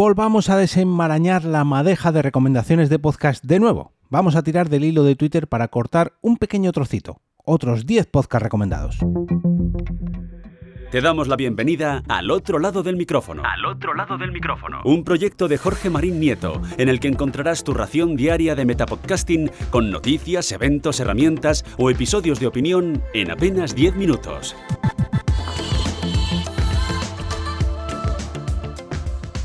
volvamos a desenmarañar la madeja de recomendaciones de podcast de nuevo. Vamos a tirar del hilo de Twitter para cortar un pequeño trocito, otros 10 podcasts recomendados. Te damos la bienvenida al otro lado del micrófono. Al otro lado del micrófono. Un proyecto de Jorge Marín Nieto, en el que encontrarás tu ración diaria de metapodcasting con noticias, eventos, herramientas o episodios de opinión en apenas 10 minutos.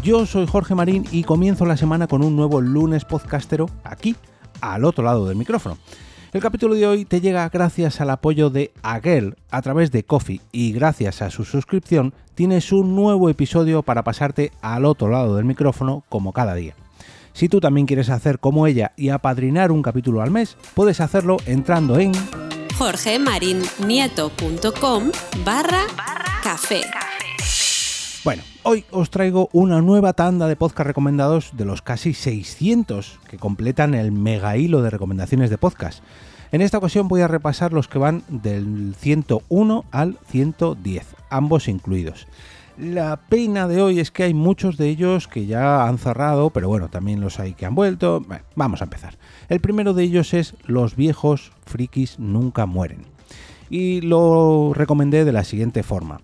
Yo soy Jorge Marín y comienzo la semana con un nuevo lunes podcastero aquí, al otro lado del micrófono. El capítulo de hoy te llega gracias al apoyo de Aguel a través de Coffee y gracias a su suscripción tienes un nuevo episodio para pasarte al otro lado del micrófono como cada día. Si tú también quieres hacer como ella y apadrinar un capítulo al mes, puedes hacerlo entrando en jorgemarinieto.com barra café. Bueno, hoy os traigo una nueva tanda de podcast recomendados de los casi 600 que completan el mega hilo de recomendaciones de podcast. En esta ocasión voy a repasar los que van del 101 al 110, ambos incluidos. La pena de hoy es que hay muchos de ellos que ya han cerrado, pero bueno, también los hay que han vuelto. Vamos a empezar. El primero de ellos es Los viejos frikis nunca mueren. Y lo recomendé de la siguiente forma.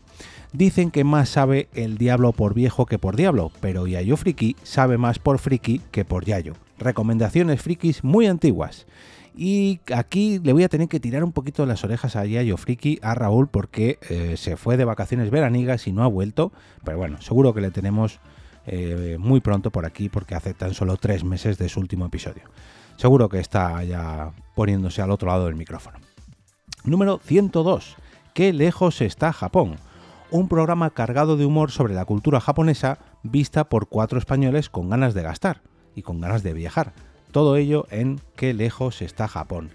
Dicen que más sabe el diablo por viejo que por diablo, pero Yayo Friki sabe más por friki que por Yayo. Recomendaciones frikis muy antiguas. Y aquí le voy a tener que tirar un poquito las orejas a Yayo Friki, a Raúl, porque eh, se fue de vacaciones veranigas y no ha vuelto. Pero bueno, seguro que le tenemos eh, muy pronto por aquí, porque hace tan solo tres meses de su último episodio. Seguro que está ya poniéndose al otro lado del micrófono. Número 102. ¿Qué lejos está Japón? Un programa cargado de humor sobre la cultura japonesa vista por cuatro españoles con ganas de gastar y con ganas de viajar. Todo ello en Qué lejos está Japón.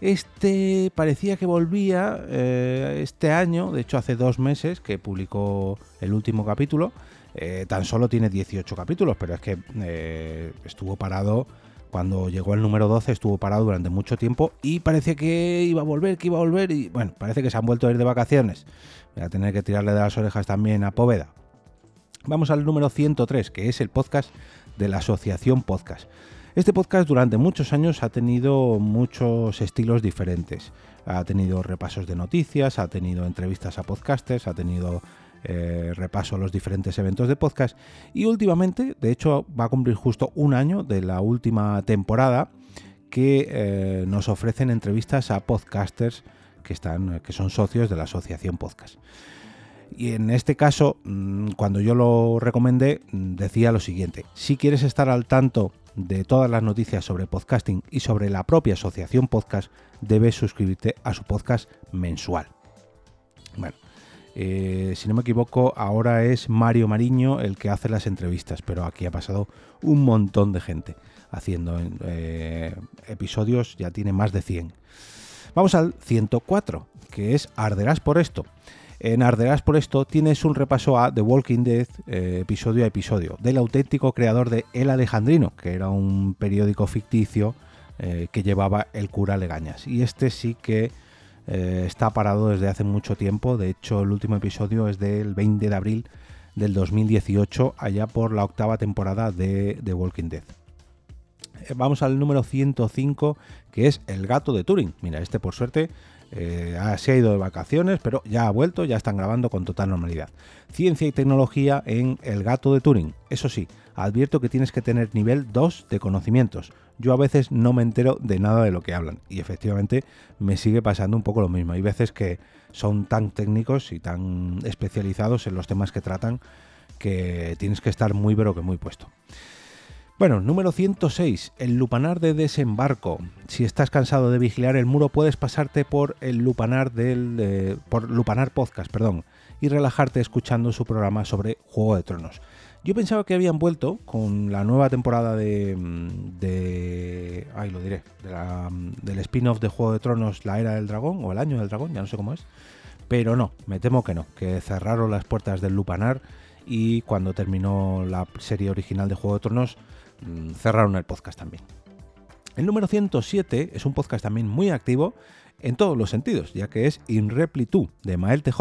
Este parecía que volvía eh, este año, de hecho hace dos meses que publicó el último capítulo. Eh, tan solo tiene 18 capítulos, pero es que eh, estuvo parado cuando llegó el número 12 estuvo parado durante mucho tiempo y parece que iba a volver, que iba a volver y bueno, parece que se han vuelto a ir de vacaciones. Voy a tener que tirarle de las orejas también a Poveda. Vamos al número 103, que es el podcast de la Asociación Podcast. Este podcast durante muchos años ha tenido muchos estilos diferentes. Ha tenido repasos de noticias, ha tenido entrevistas a podcasters, ha tenido eh, repaso a los diferentes eventos de podcast y últimamente, de hecho, va a cumplir justo un año de la última temporada que eh, nos ofrecen entrevistas a podcasters que, están, que son socios de la asociación podcast. Y en este caso, mm, cuando yo lo recomendé, mm, decía lo siguiente, si quieres estar al tanto de todas las noticias sobre podcasting y sobre la propia asociación podcast, debes suscribirte a su podcast mensual. Bueno, eh, si no me equivoco, ahora es Mario Mariño el que hace las entrevistas, pero aquí ha pasado un montón de gente haciendo eh, episodios, ya tiene más de 100. Vamos al 104, que es Arderás por esto. En Arderás por esto tienes un repaso a The Walking Dead eh, episodio a episodio del auténtico creador de El Alejandrino, que era un periódico ficticio que llevaba el cura Legañas. Y este sí que eh, está parado desde hace mucho tiempo. De hecho, el último episodio es del 20 de abril del 2018, allá por la octava temporada de The Walking Dead. Eh, vamos al número 105, que es El gato de Turing. Mira, este por suerte eh, se ha ido de vacaciones, pero ya ha vuelto, ya están grabando con total normalidad. Ciencia y tecnología en El gato de Turing. Eso sí, advierto que tienes que tener nivel 2 de conocimientos. Yo a veces no me entero de nada de lo que hablan y efectivamente me sigue pasando un poco lo mismo. Hay veces que son tan técnicos y tan especializados en los temas que tratan que tienes que estar muy pero que muy puesto. Bueno, número 106, el lupanar de desembarco. Si estás cansado de vigilar el muro, puedes pasarte por el lupanar del por lupanar podcast, perdón, y relajarte escuchando su programa sobre Juego de Tronos. Yo pensaba que habían vuelto con la nueva temporada de, de ay, lo diré, del spin-off de Juego de Tronos, la era del dragón o el año del dragón, ya no sé cómo es, pero no, me temo que no, que cerraron las puertas del lupanar y cuando terminó la serie original de Juego de Tronos Mm, cerraron el podcast también. El número 107 es un podcast también muy activo en todos los sentidos, ya que es In Repli Tu, de Mael TJ.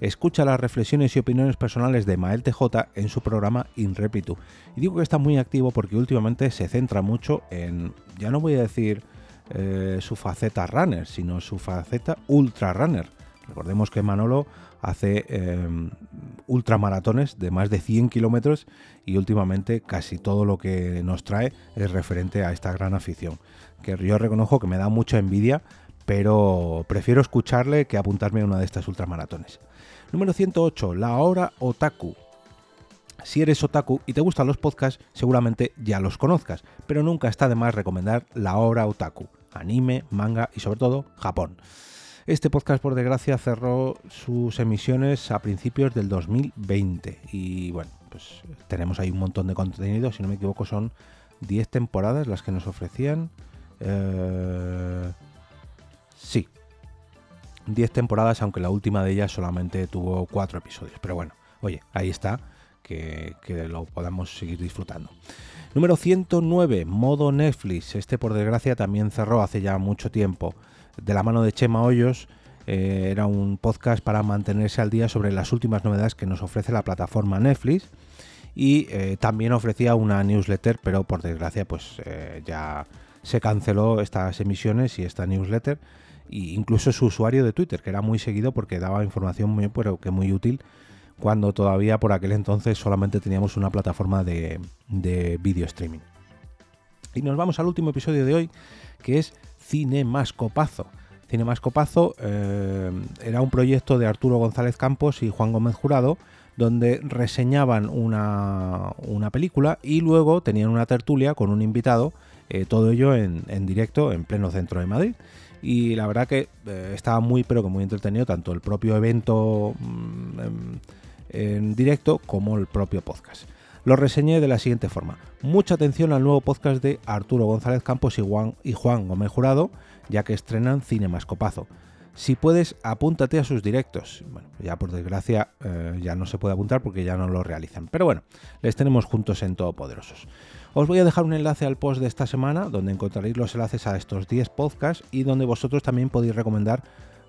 Escucha las reflexiones y opiniones personales de Mael TJ en su programa In Repli Tu. Y digo que está muy activo porque últimamente se centra mucho en, ya no voy a decir eh, su faceta runner, sino su faceta ultra runner. Recordemos que Manolo hace eh, ultramaratones de más de 100 kilómetros y últimamente casi todo lo que nos trae es referente a esta gran afición. Que yo reconozco que me da mucha envidia pero prefiero escucharle que apuntarme a una de estas ultramaratones. Número 108, la hora otaku. Si eres otaku y te gustan los podcasts, seguramente ya los conozcas, pero nunca está de más recomendar la hora otaku, anime, manga y sobre todo Japón. Este podcast, por desgracia, cerró sus emisiones a principios del 2020 y bueno, pues tenemos ahí un montón de contenido, si no me equivoco son 10 temporadas las que nos ofrecían. Eh, Sí. 10 temporadas, aunque la última de ellas solamente tuvo 4 episodios. Pero bueno, oye, ahí está, que, lo podamos seguir disfrutando. Número 109, modo Netflix. Este por desgracia también cerró hace ya mucho tiempo. De la mano de Chema Hoyos, eh, era un podcast para mantenerse al día sobre las últimas novedades que nos ofrece la plataforma Netflix. Y eh, también ofrecía una newsletter, pero por desgracia pues eh, ya se canceló estas emisiones y esta newsletter incluso su usuario de Twitter, que era muy seguido porque daba información muy, que muy útil cuando todavía por aquel entonces solamente teníamos una plataforma de, de video streaming. Y nos vamos al último episodio de hoy, que es Cinemascopazo. Cinemascopazo eh, era un proyecto de Arturo González Campos y Juan Gómez Jurado, donde reseñaban una, película y luego tenían una tertulia con un invitado, eh, todo ello en, en directo en pleno centro de Madrid y la verdad que eh, estaba muy pero que muy entretenido tanto el propio evento mm, en, directo como el propio podcast. Lo reseñé de la siguiente forma. Mucha atención al nuevo podcast de Arturo González Campos y Juan, y Juan Gómez Jurado, ya que estrenan Cinemascopazo. Si puedes, apúntate a sus directos. Bueno, ya por desgracia eh, ya no se puede apuntar porque ya no lo realizan. Pero bueno, les tenemos juntos en Todopoderosos. Os voy a dejar un enlace al post de esta semana donde encontraréis los enlaces a estos 10 podcasts y donde vosotros también podéis recomendar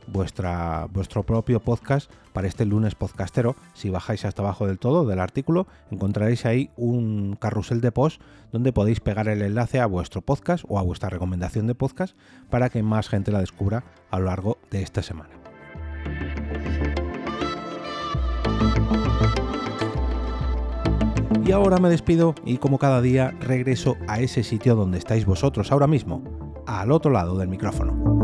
vuestro propio podcast para este lunes podcastero. Si bajáis hasta abajo del todo del artículo, encontraréis ahí un carrusel de post donde podéis pegar el enlace a vuestro podcast o a vuestra recomendación de podcast para que más gente la descubra a lo largo de esta semana. Y ahora me despido y como cada día regreso a ese sitio donde estáis vosotros ahora mismo, al otro lado del micrófono.